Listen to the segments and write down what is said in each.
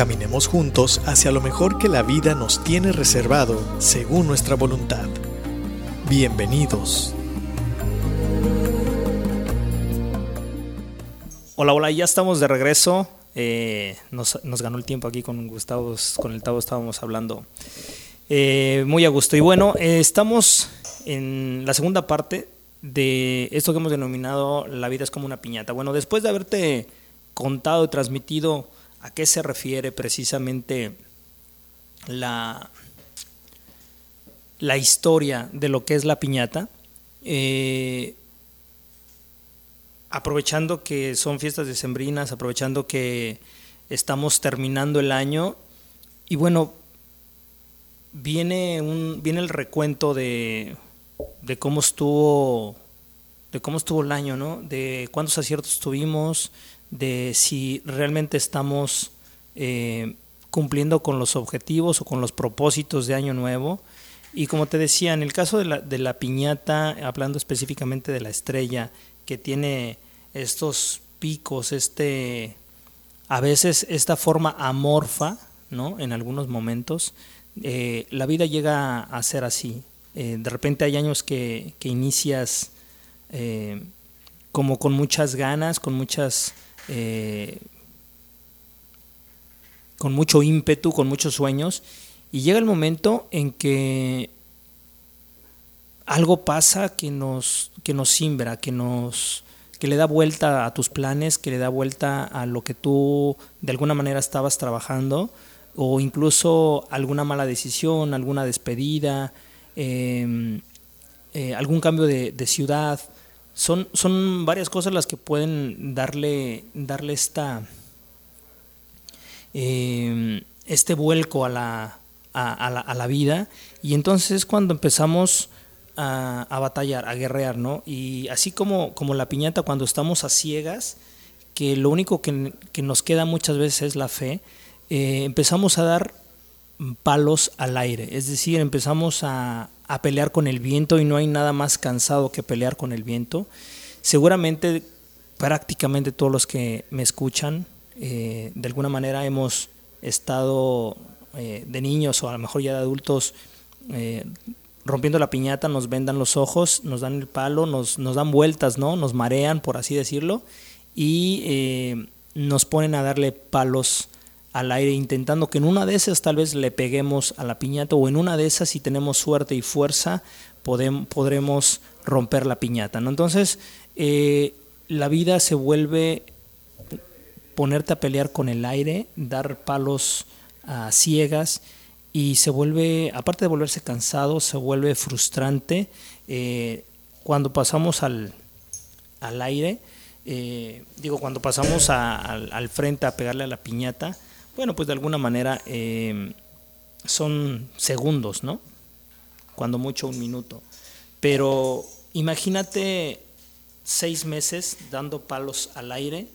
Caminemos juntos hacia lo mejor que la vida nos tiene reservado según nuestra voluntad. Bienvenidos. Hola, hola, ya estamos de regreso. Eh, nos, ganó el tiempo aquí con Gustavo, con el Tavo estábamos hablando eh, muy a gusto. Y bueno, eh, estamos en la segunda parte de esto que hemos denominado La vida es como una piñata. Bueno, después de haberte contado y transmitido a qué se refiere precisamente la, la historia de lo que es la piñata, eh, aprovechando que son fiestas decembrinas, aprovechando que estamos terminando el año, y bueno, viene, un, viene el recuento de de cómo estuvo de cómo estuvo el año, ¿no? De cuántos aciertos tuvimos, de si realmente estamos eh, cumpliendo con los objetivos o con los propósitos de año nuevo. Y como te decía, en el caso de la, de la piñata, hablando específicamente de la estrella, que tiene estos picos, este, a veces esta forma amorfa, ¿no? En algunos momentos, eh, la vida llega a ser así. Eh, de repente hay años que, inicias eh, como con muchas ganas, con muchas... Eh, con mucho ímpetu, con muchos sueños, y llega el momento en que algo pasa que nos, que nos simbra, que nos que le da vuelta a tus planes, que le da vuelta a lo que tú de alguna manera estabas trabajando, o incluso alguna mala decisión, alguna despedida, Em, eh, algún cambio de, ciudad. Son, son varias cosas las que pueden darle, darle esta, em, este vuelco a la, a, la, vida. Y entonces cuando empezamos a, batallar, a guerrear, ¿no? Y así como, como la piñata cuando estamos a ciegas, que lo único que, nos queda muchas veces es la fe, eh, empezamos a dar palos al aire, es decir, empezamos a, pelear con el viento y no hay nada más cansado que pelear con el viento. Seguramente prácticamente todos los que me escuchan, eh, de alguna manera hemos estado eh, de niños o a lo mejor ya de adultos eh, rompiendo la piñata, nos vendan los ojos, nos dan el palo, nos, nos dan vueltas, ¿no? Nos marean, por así decirlo, y nos ponen a darle palos al aire intentando que en una de esas tal vez le peguemos a la piñata o en una de esas si tenemos suerte y fuerza podremos romper la piñata. ¿no? Entonces eh, la vida se vuelve ponerte a pelear con el aire, dar palos a ciegas y se vuelve, aparte de volverse cansado, se vuelve frustrante eh, cuando pasamos al, al aire. Eh, digo, cuando pasamos al, al frente a pegarle a la piñata, bueno, pues de alguna manera eh, son segundos, ¿no? Cuando mucho un minuto. Pero imagínate seis meses dando palos al aire,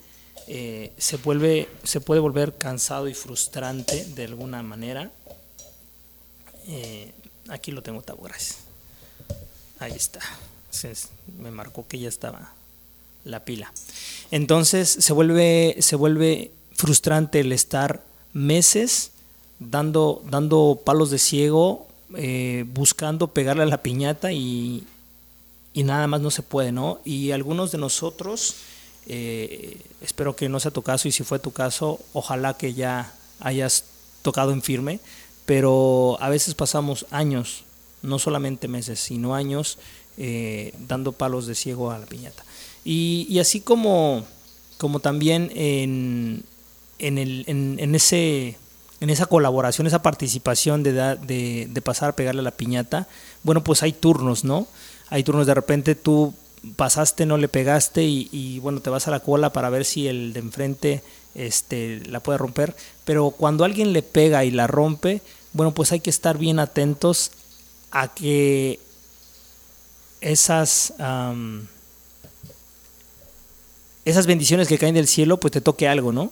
eh, se, vuelve, se puede volver cansado y frustrante de alguna manera. Eh, aquí lo tengo, Tabo. Ahí está. me marcó que ya estaba la pila. Entonces se vuelve, se vuelve frustrante el estar meses dando, dando palos de ciego, eh, buscando pegarle a la piñata y, y, nada más no se puede, ¿no? Y algunos de nosotros, eh, espero que no sea tu caso y si fue tu caso, ojalá que ya hayas tocado en firme, pero a veces pasamos años, no solamente meses, sino años eh, dando palos de ciego a la piñata. Y, y así como, como también en, en, el, en, ese, en esa colaboración, esa participación de, de, de, pasar a pegarle a la piñata, bueno, pues hay turnos, ¿no? Hay turnos, de repente tú pasaste, no le pegaste y, bueno, te vas a la cola para ver si el de enfrente este, la puede romper, pero cuando alguien le pega y la rompe, bueno, pues hay que estar bien atentos a que esas, esas bendiciones que caen del cielo, pues te toque algo, ¿no?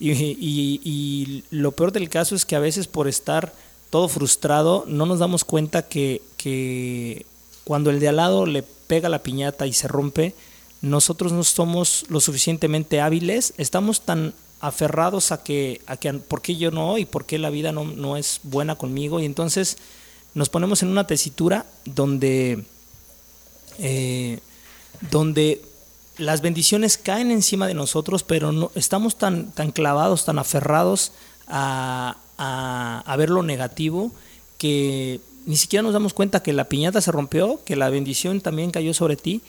Y, lo peor del caso es que a veces por estar todo frustrado no nos damos cuenta que, que cuando el de al lado le pega la piñata y se rompe, nosotros no somos lo suficientemente hábiles, estamos tan aferrados a que, a que por qué yo no y por qué la vida no, no es buena conmigo y entonces nos ponemos en una tesitura donde, eh, donde las bendiciones caen encima de nosotros, pero no, estamos tan, tan clavados, tan aferrados a, a, ver lo negativo que ni siquiera nos damos cuenta que la piñata se rompió, que la bendición también cayó sobre ti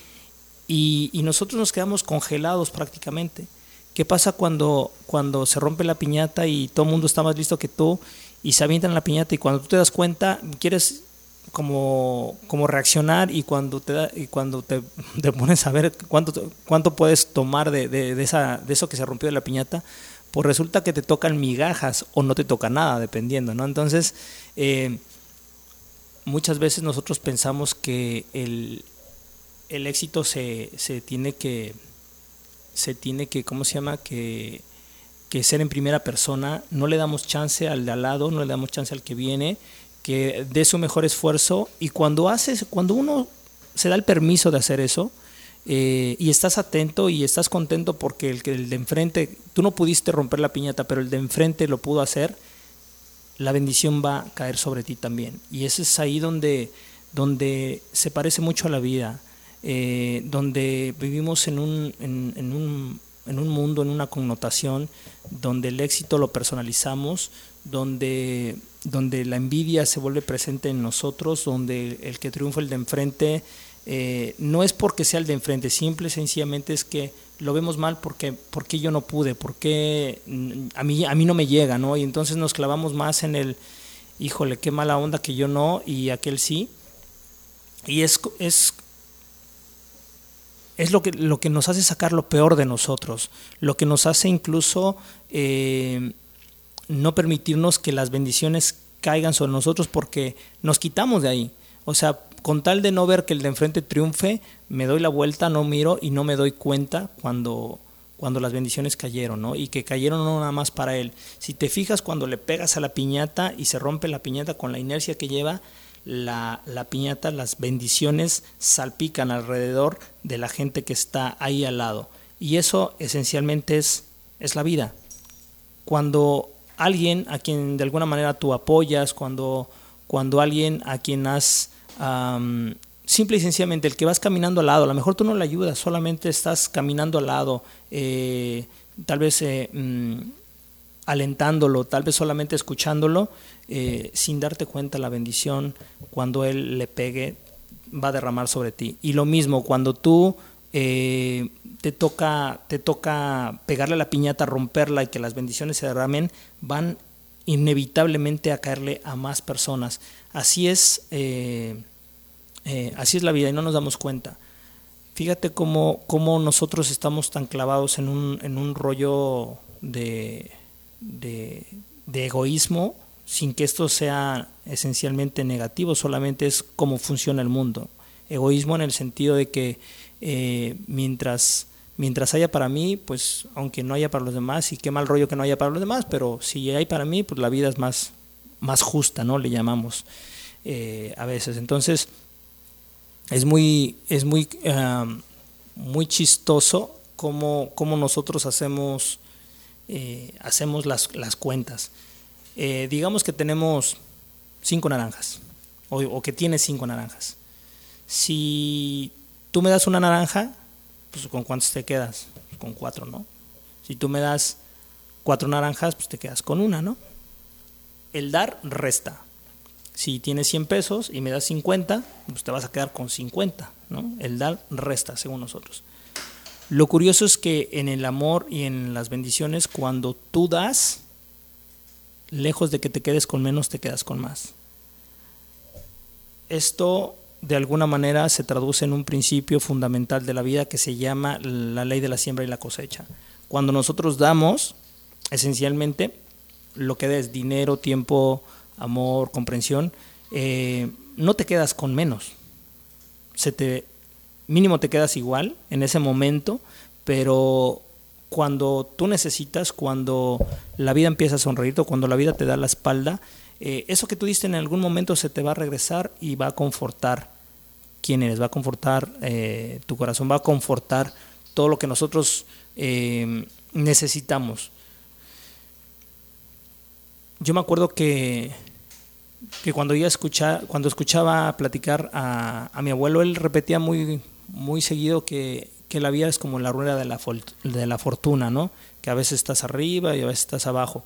y, y nosotros nos quedamos congelados prácticamente. ¿Qué pasa cuando, cuando se rompe la piñata y todo el mundo está más listo que tú y se avientan la piñata y cuando tú te das cuenta quieres como, como reaccionar y cuando te da, y cuando te, pones a ver cuánto, cuánto puedes tomar de, de, esa, de eso que se rompió de la piñata, pues resulta que te tocan migajas o no te toca nada, dependiendo, ¿no? Entonces, eh, muchas veces nosotros pensamos que el, el éxito se, se tiene que se tiene que, ¿cómo se llama? Que, que ser en primera persona, no le damos chance al de al lado, no le damos chance al que viene, que dé su mejor esfuerzo y cuando haces, cuando uno se da el permiso de hacer eso eh, y estás atento y estás contento porque el, el de enfrente, tú no pudiste romper la piñata, pero el de enfrente lo pudo hacer, la bendición va a caer sobre ti también. Y ese es ahí donde, donde se parece mucho a la vida eh, donde vivimos en, un, en un mundo, en una connotación, donde el éxito lo personalizamos, donde, donde la envidia se vuelve presente en nosotros, donde el que triunfa el de enfrente eh, no es porque sea el de enfrente, simple sencillamente es que lo vemos mal porque, porque yo no pude, porque a mí, a mí no me llega, ¿no? Y entonces nos clavamos más en el, híjole, qué mala onda que yo no y aquel sí. Y es, es es lo que, lo que nos hace sacar lo peor de nosotros, lo que nos hace incluso eh, no permitirnos que las bendiciones caigan sobre nosotros porque nos quitamos de ahí. O sea, con tal de no ver que el de enfrente triunfe, me doy la vuelta, no miro y no me doy cuenta cuando, cuando las bendiciones cayeron, ¿no? Y que cayeron no nada más para él. Si te fijas cuando le pegas a la piñata y se rompe la piñata con la inercia que lleva, la, piñata, las bendiciones salpican alrededor de la gente que está ahí al lado. Y eso esencialmente es, es la vida. Cuando alguien a quien de alguna manera tú apoyas, cuando, cuando alguien a quien has, simple y sencillamente, el que vas caminando al lado, a lo mejor tú no le ayudas, solamente estás caminando al lado, eh, tal vez eh, mm, alentándolo, tal vez solamente escuchándolo, eh, sin darte cuenta la bendición cuando Él le pegue va a derramar sobre ti. Y lo mismo, cuando tú eh, te, toca, te toca pegarle la piñata, romperla y que las bendiciones se derramen, van inevitablemente a caerle a más personas. Así es, eh, así es la vida y no nos damos cuenta. Fíjate cómo, cómo nosotros estamos tan clavados en un, en un rollo de, de, de egoísmo sin que esto sea esencialmente negativo, solamente es cómo funciona el mundo. Egoísmo en el sentido de que eh, mientras, mientras haya para mí, pues aunque no haya para los demás, y qué mal rollo que no haya para los demás, pero si hay para mí, pues la vida es más, más justa, ¿no? Le llamamos eh, a veces. Entonces, es muy, es muy, muy chistoso cómo, cómo nosotros hacemos, eh, hacemos las, las cuentas. Eh, digamos que tenemos cinco naranjas, o, que tienes cinco naranjas. Si tú me das una naranja, pues ¿con cuántos te quedas? Con cuatro, ¿no? Si tú me das cuatro naranjas, pues te quedas con una, ¿no? El dar resta. Si tienes 100 pesos y me das 50, pues te vas a quedar con 50, ¿no? El dar resta, según nosotros. Lo curioso es que en el amor y en las bendiciones, cuando tú das, lejos de que te quedes con menos, te quedas con más. Esto de alguna manera se traduce en un principio fundamental de la vida que se llama la ley de la siembra y la cosecha. Cuando nosotros damos, esencialmente, lo que es dinero, tiempo, amor, comprensión, eh, no te quedas con menos. Se te, mínimo te quedas igual en ese momento, pero cuando tú necesitas, cuando la vida empieza a sonreírte, cuando la vida te da la espalda, eh, eso que tú diste en algún momento se te va a regresar y va a confortar quién eres, va a confortar eh, tu corazón, va a confortar todo lo que nosotros eh, necesitamos. Yo me acuerdo que, que cuando, yo escucha, cuando escuchaba platicar a, a mi abuelo, él repetía muy, muy seguido que, que la vida es como la rueda de la, de la fortuna, ¿no? Que a veces estás arriba y a veces estás abajo.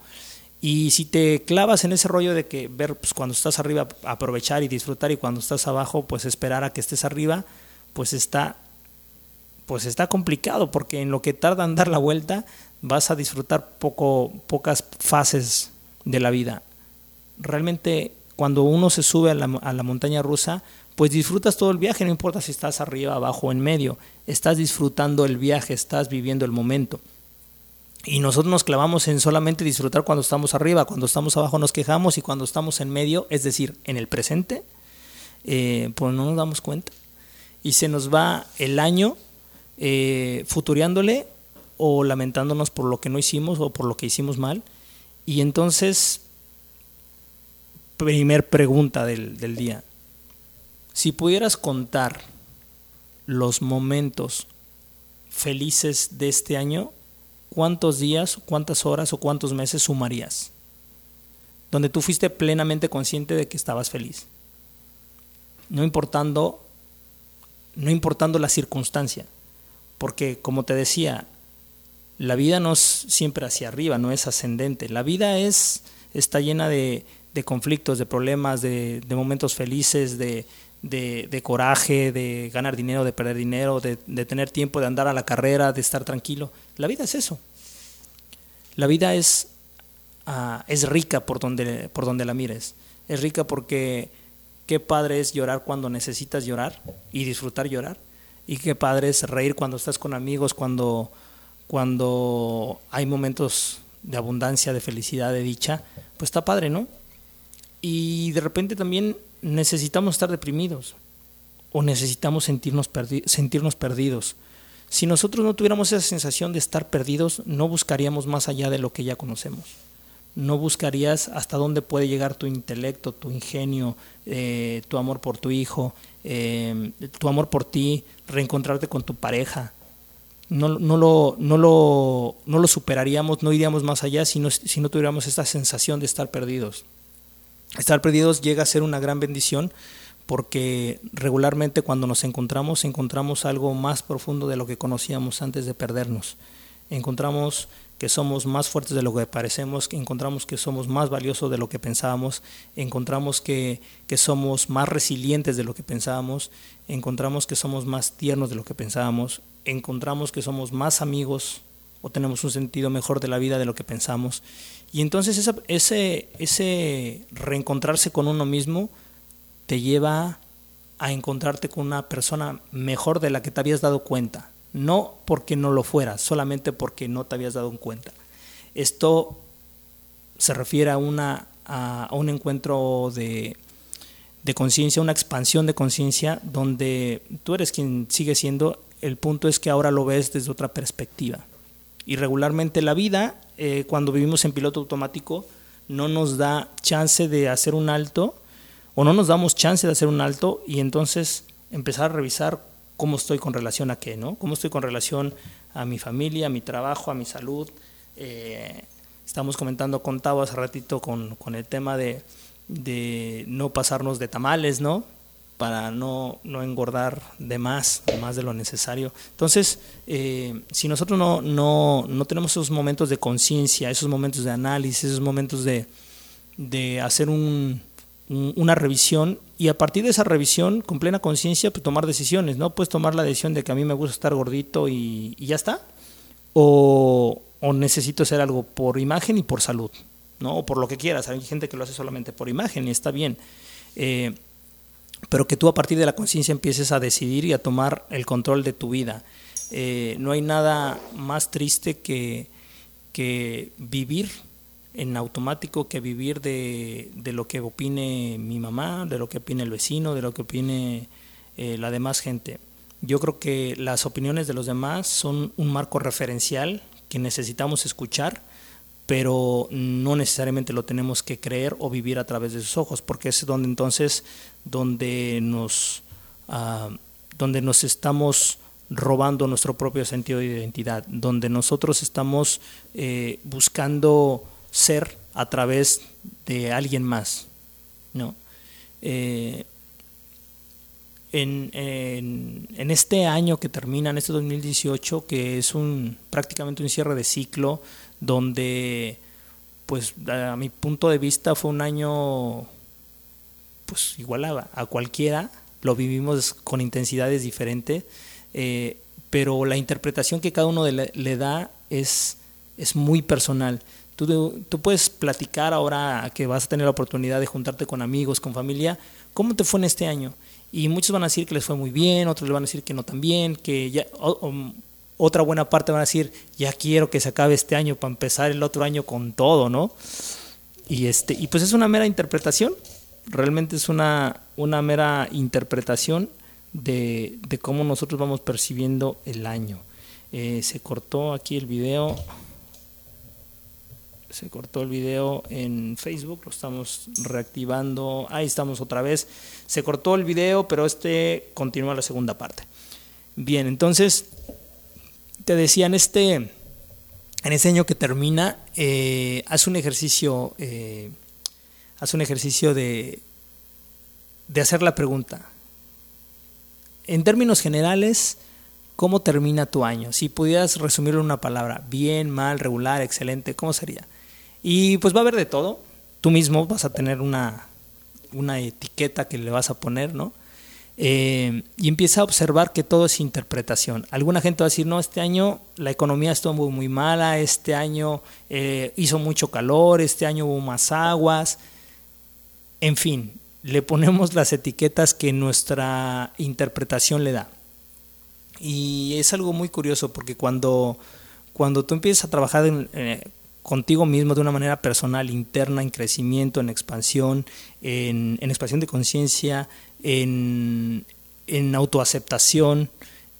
Y si te clavas en ese rollo de que ver pues, cuando estás arriba aprovechar y disfrutar y cuando estás abajo pues esperar a que estés arriba, pues está pues está complicado porque en lo que tarda en dar la vuelta vas a disfrutar poco pocas fases de la vida. Realmente cuando uno se sube a la, a la montaña rusa, pues disfrutas todo el viaje, no importa si estás arriba, abajo o en medio, estás disfrutando el viaje, estás viviendo el momento. Y nosotros nos clavamos en solamente disfrutar cuando estamos arriba, cuando estamos abajo nos quejamos y cuando estamos en medio, es decir, en el presente, eh, pues no nos damos cuenta. Y se nos va el año eh, o lamentándonos por lo que no hicimos o por lo que hicimos mal. Y entonces, primer pregunta del, del día, si pudieras contar los momentos felices de este año, ¿cuántos días, cuántas horas o cuántos meses sumarías? Donde tú fuiste plenamente consciente de que estabas feliz. No importando, no importando la circunstancia. Porque como te decía, la vida no es siempre hacia arriba, no es ascendente. La vida es, está llena de, de conflictos, de problemas, de, de momentos felices, de, de, de, coraje, de ganar dinero, de perder dinero, de, de, tener tiempo de andar a la carrera, de estar tranquilo. La vida es eso. La vida es, uh, es rica por donde, por donde la mires. Es rica porque qué padre es llorar cuando necesitas llorar y disfrutar llorar. Y qué padre es reír cuando estás con amigos, cuando, cuando hay momentos de abundancia, de felicidad, de dicha. Pues está padre, ¿no? Y de repente también necesitamos estar deprimidos o necesitamos sentirnos, sentirnos perdidos. Si nosotros no tuviéramos esa sensación de estar perdidos, no buscaríamos más allá de lo que ya conocemos. No buscarías hasta dónde puede llegar tu intelecto, tu ingenio, eh, tu amor por tu hijo, eh, tu amor por ti, reencontrarte con tu pareja. No, no, lo, no, lo, no lo superaríamos, no iríamos más allá si no, si no tuviéramos esta sensación de estar perdidos. Estar perdidos llega a ser una gran bendición porque regularmente cuando nos encontramos encontramos algo más profundo de lo que conocíamos antes de perdernos. Encontramos que somos más fuertes de lo que parecemos, encontramos que somos más valiosos de lo que pensábamos, encontramos que, que somos más resilientes de lo que pensábamos, encontramos que somos más tiernos de lo que pensábamos, encontramos que somos más amigos o tenemos un sentido mejor de la vida de lo que pensamos y entonces ese, reencontrarse con uno mismo te lleva a encontrarte con una persona mejor de la que te habías dado cuenta. No porque no lo fueras, solamente porque no te habías dado cuenta. Esto se refiere a, una, un encuentro de, de conciencia, una expansión de conciencia donde tú eres quien sigue siendo, el punto es que ahora lo ves desde otra perspectiva. Y regularmente la vida eh, cuando vivimos en piloto automático, no nos da chance de hacer un alto o no nos damos chance de hacer un alto y entonces empezar a revisar cómo estoy con relación a qué, ¿no? Cómo estoy con relación a mi familia, a mi trabajo, a mi salud. Eh, estamos comentando con Tavo hace ratito con, con el tema de, de, no pasarnos de tamales, ¿no? Para no, no, engordar de más, de más de lo necesario. Entonces, eh, si nosotros no, no, no, tenemos esos momentos de conciencia, esos momentos de análisis, esos momentos de, de hacer un, un, una revisión y a partir de esa revisión, con plena conciencia, pues tomar decisiones, ¿no? Puedes tomar la decisión de que a mí me gusta estar gordito y, y ya está, o, o, necesito hacer algo por imagen y por salud, ¿no? O por lo que quieras. Hay gente que lo hace solamente por imagen y está bien. Eh, pero que tú a partir de la conciencia empieces a decidir y a tomar el control de tu vida. Eh, no hay nada más triste que, que vivir en automático que vivir de, de, lo que opine mi mamá, de lo que opine el vecino, de lo que opine eh, la demás gente. Yo creo que las opiniones de los demás son un marco referencial que necesitamos escuchar, pero no necesariamente lo tenemos que creer o vivir a través de sus ojos, porque es donde entonces donde nos ah, donde nos estamos robando nuestro propio sentido de identidad, donde nosotros estamos eh, buscando ser a través de alguien más, ¿no? Eh, en, en, este año que termina, en este 2018, que es un prácticamente un cierre de ciclo, donde, pues, a mi punto de vista fue un año, pues, igual a, cualquiera, lo vivimos con intensidades diferentes, eh, pero la interpretación que cada uno le, da es, es muy personal. Tú, tú, puedes platicar ahora que vas a tener la oportunidad de juntarte con amigos, con familia, ¿cómo te fue en este año? Y muchos van a decir que les fue muy bien, otros le van a decir que no tan bien, que ya, otra buena parte van a decir, ya quiero que se acabe este año para empezar el otro año con todo, ¿no? Y, este, y pues es una mera interpretación, realmente es una, una mera interpretación de, de cómo nosotros vamos percibiendo el año. Eh, se cortó aquí el video se cortó el video en Facebook, lo estamos reactivando, ahí estamos otra vez, se cortó el video, pero este continúa la segunda parte. Bien, entonces, te decía, en este, en este año que termina, eh, haz un ejercicio, eh, un ejercicio de, de hacer la pregunta. En términos generales, ¿cómo termina tu año? Si pudieras resumirlo en una palabra, bien, mal, regular, excelente, ¿cómo sería? Y pues va a haber de todo. Tú mismo vas a tener una, una etiqueta que le vas a poner, ¿no? Eh, y empieza a observar que todo es interpretación. Alguna gente va a decir, no, este año la economía estuvo muy, muy mala, este año eh, hizo mucho calor, este año hubo más aguas. En fin, le ponemos las etiquetas que nuestra interpretación le da. Y es algo muy curioso porque cuando, cuando tú empiezas a trabajar en, eh, contigo mismo de una manera personal, interna, en crecimiento, en expansión, en, expansión de conciencia, en, en autoaceptación,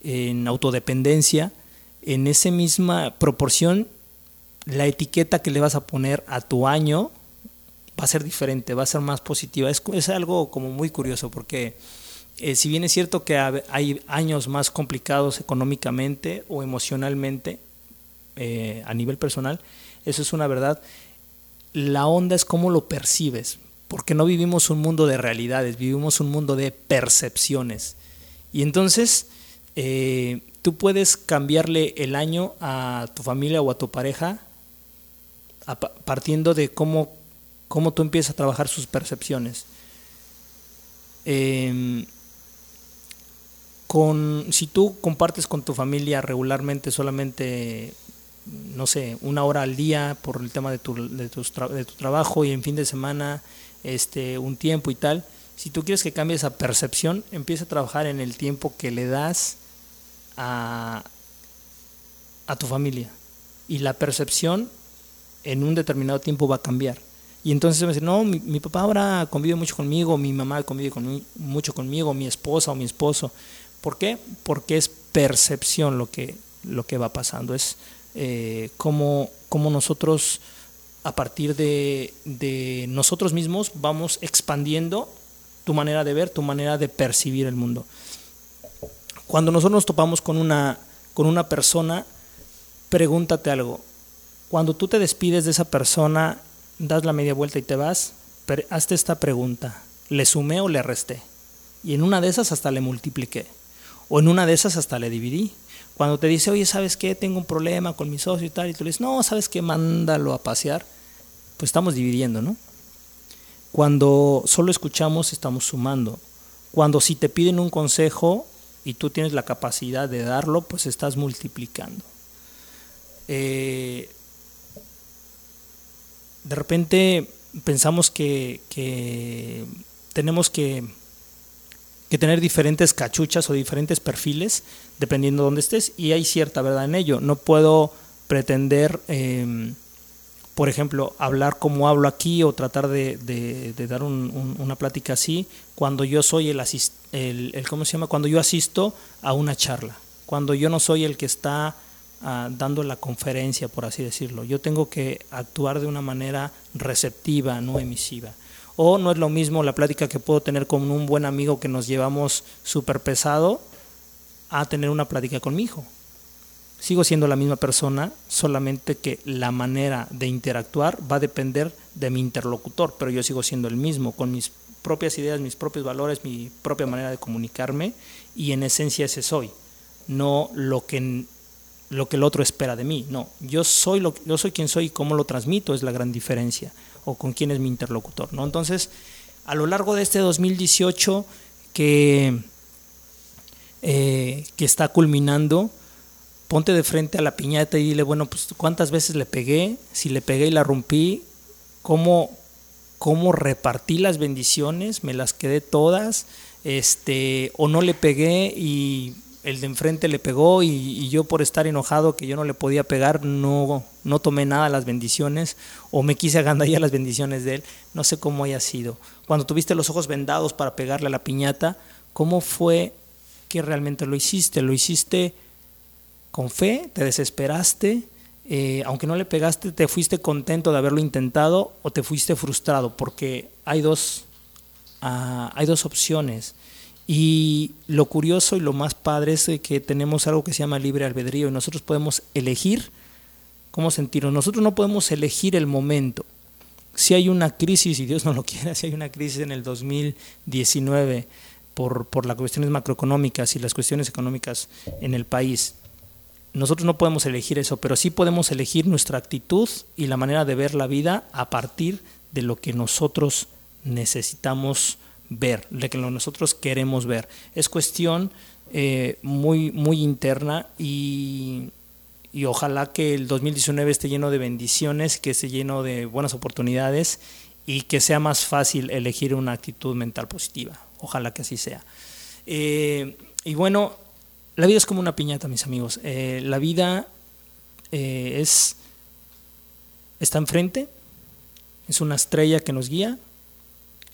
en autodependencia, en esa misma proporción, la etiqueta que le vas a poner a tu año va a ser diferente, va a ser más positiva. Es, es algo como muy curioso porque eh, si bien es cierto que hay años más complicados económicamente o emocionalmente eh, a nivel personal, eso es una verdad. La onda es cómo lo percibes, porque no vivimos un mundo de realidades, vivimos un mundo de percepciones. Y entonces eh, tú puedes cambiarle el año a tu familia o a tu pareja partiendo de cómo, cómo tú empiezas a trabajar sus percepciones. Em, con, si tú compartes con tu familia regularmente solamente no sé, una hora al día por el tema de tu, de, tu, de tu trabajo y en fin de semana este, un tiempo y tal. Si tú quieres que cambie esa percepción, empieza a trabajar en el tiempo que le das a, a tu familia. Y la percepción en un determinado tiempo va a cambiar. Y entonces me dice, no, mi, papá ahora convive mucho conmigo, mi mamá convive con, mucho conmigo, mi esposa o mi esposo. ¿Por qué? Porque es percepción lo que, lo que va pasando. Es eh, cómo, nosotros a partir de, nosotros mismos vamos expandiendo tu manera de ver, tu manera de percibir el mundo. Cuando nosotros nos topamos con una, con una persona, pregúntate algo. Cuando tú te despides de esa persona, das la media vuelta y te vas, hazte esta pregunta. ¿Le sumé o le resté? Y en una de esas hasta le multipliqué. O en una de esas hasta le dividí. Cuando te dice, oye, ¿sabes qué? Tengo un problema con mi socio y tal, y tú le dices, no, ¿sabes qué? Mándalo a pasear. Pues estamos dividiendo, ¿no? Cuando solo escuchamos, estamos sumando. Cuando si te piden un consejo y tú tienes la capacidad de darlo, pues estás multiplicando. Eh, de repente pensamos que, que tenemos que que tener diferentes cachuchas o diferentes perfiles dependiendo de dónde estés y hay cierta verdad en ello. No puedo pretender em, por ejemplo, hablar como hablo aquí o tratar de, dar una plática así cuando yo soy el, el, ¿cómo se llama? Cuando yo asisto a una charla, cuando yo no soy el que está ah, dando la conferencia, por así decirlo. Yo tengo que actuar de una manera receptiva, no emisiva. O no es lo mismo la plática que puedo tener con un buen amigo que nos llevamos súper pesado a tener una plática con mi hijo sigo siendo la misma persona, solamente que la manera de interactuar va a depender de mi interlocutor, pero yo sigo siendo el mismo, con mis propias ideas, mis propios valores, mi propia manera de comunicarme, y en esencia ese soy, no lo que, lo que el otro espera de mí, no, yo soy, lo, yo soy quien soy y cómo lo transmito es la gran diferencia, o con quién es mi interlocutor, ¿no? Entonces, a lo largo de este 2018 que, eh, que está culminando, ponte de frente a la piñata y dile, bueno, pues cuántas veces le pegué, si le pegué y la rompí, cómo, cómo repartí las bendiciones, me las quedé todas, este, o no le pegué y el de enfrente le pegó y, yo por estar enojado que yo no le podía pegar no, no tomé nada las bendiciones o me quise agandallar las bendiciones de él, no sé cómo haya sido. Cuando tuviste los ojos vendados para pegarle a la piñata, ¿cómo fue que realmente lo hiciste? ¿Lo hiciste con fe, te desesperaste, eh, aunque no le pegaste, te fuiste contento de haberlo intentado o te fuiste frustrado, porque hay dos, ah, hay dos opciones. Y lo curioso y lo más padre es que tenemos algo que se llama libre albedrío y nosotros podemos elegir cómo sentirnos. Nosotros no podemos elegir el momento. Si hay una crisis, y Dios no lo quiera, si hay una crisis en el 2019 por, por las cuestiones macroeconómicas y las cuestiones económicas en el país, nosotros no podemos elegir eso, pero sí podemos elegir nuestra actitud y la manera de ver la vida a partir de lo que nosotros necesitamos ver, de lo que nosotros queremos ver. Es cuestión eh, muy, muy interna y, y, ojalá que el 2019 esté lleno de bendiciones, que esté lleno de buenas oportunidades y que sea más fácil elegir una actitud mental positiva. Ojalá que así sea. Eh, y bueno, la vida es como una piñata, mis amigos. Eh, la vida eh, es está enfrente, es una estrella que nos guía,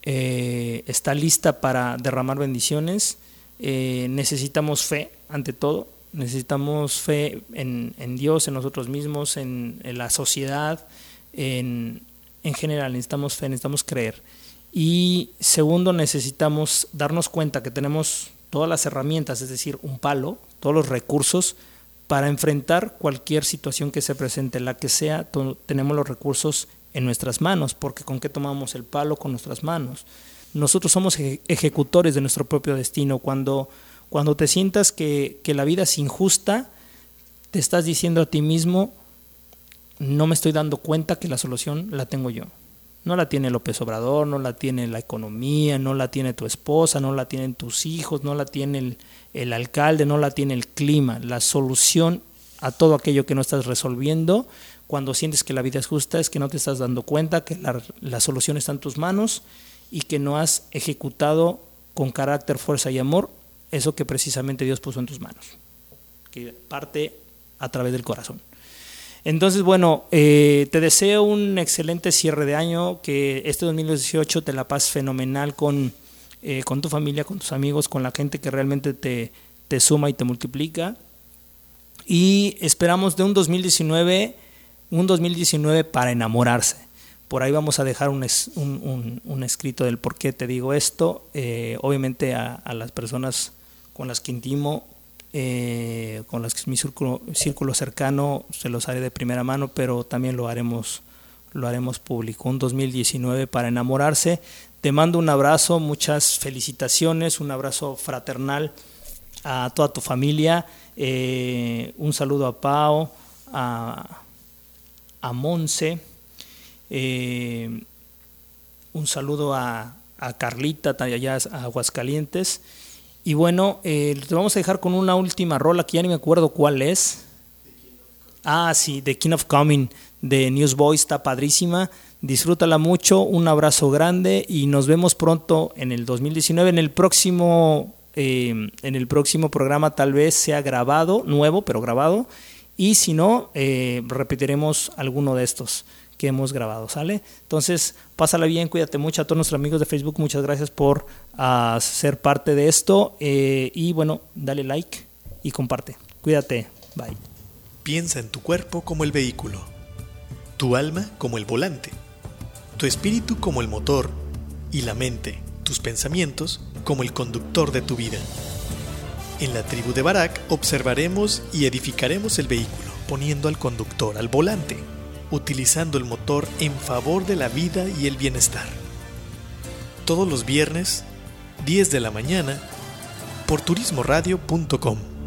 eh, está lista para derramar bendiciones. necesitamos fe ante todo, necesitamos fe en, Dios, en nosotros mismos, en, la sociedad, en, en general, necesitamos fe, necesitamos creer. Y segundo, necesitamos darnos cuenta que tenemos todas las herramientas, es decir, un palo, todos los recursos para enfrentar cualquier situación que se presente, la que sea, tenemos los recursos en nuestras manos, porque con qué tomamos el palo con nuestras manos. Nosotros somos ejecutores de nuestro propio destino. Cuando, cuando te sientas que, que la vida es injusta, te estás diciendo a ti mismo, no me estoy dando cuenta que la solución la tengo yo. No la tiene López Obrador, no la tiene la economía, no la tiene tu esposa, no la tienen tus hijos, no la tiene el, alcalde, no la tiene el clima. La solución a todo aquello que no estás resolviendo, cuando sientes que la vida es justa, es que no te estás dando cuenta que la, la solución está en tus manos y que no has ejecutado con carácter, fuerza y amor eso que precisamente Dios puso en tus manos, que parte a través del corazón. Entonces, bueno, eh, te deseo un excelente cierre de año, que este 2018 te la pases fenomenal con, eh, con tu familia, con tus amigos, con la gente que realmente te, te suma y te multiplica. Y esperamos de un 2019, un 2019 para enamorarse. Por ahí vamos a dejar un, un, un, escrito del por qué te digo esto. Eh, obviamente a las personas con las que intimo eh, con las que mi círculo, círculo, cercano se los haré de primera mano, pero también lo haremos, lo haremos público. Un 2019 para enamorarse. Te mando un abrazo, muchas felicitaciones, un abrazo fraternal a toda tu familia. Eh, un saludo a Pau, a, a Monse. Eh, un saludo a, a Carlita, allá a Aguascalientes. Y bueno, eh, te vamos a dejar con una última rola que ya ni me acuerdo cuál es. Ah, sí, The King of Coming de Newsboy está padrísima. Disfrútala mucho, un abrazo grande y nos vemos pronto en el 2019. En el próximo, eh, en el próximo programa tal vez sea grabado, nuevo, pero grabado. Y si no, eh, repetiremos alguno de estos que hemos grabado, ¿sale? Entonces, pásala bien, cuídate mucho a todos nuestros amigos de Facebook, muchas gracias por uh, ser parte de esto eh, y bueno, dale like y comparte. Cuídate, bye. Piensa en tu cuerpo como el vehículo, tu alma como el volante, tu espíritu como el motor y la mente, tus pensamientos, como el conductor de tu vida. En la tribu de Barak observaremos y edificaremos el vehículo, poniendo al conductor al volante utilizando el motor en favor de la vida y el bienestar. Todos los viernes, 10 de la mañana, por turismoradio.com.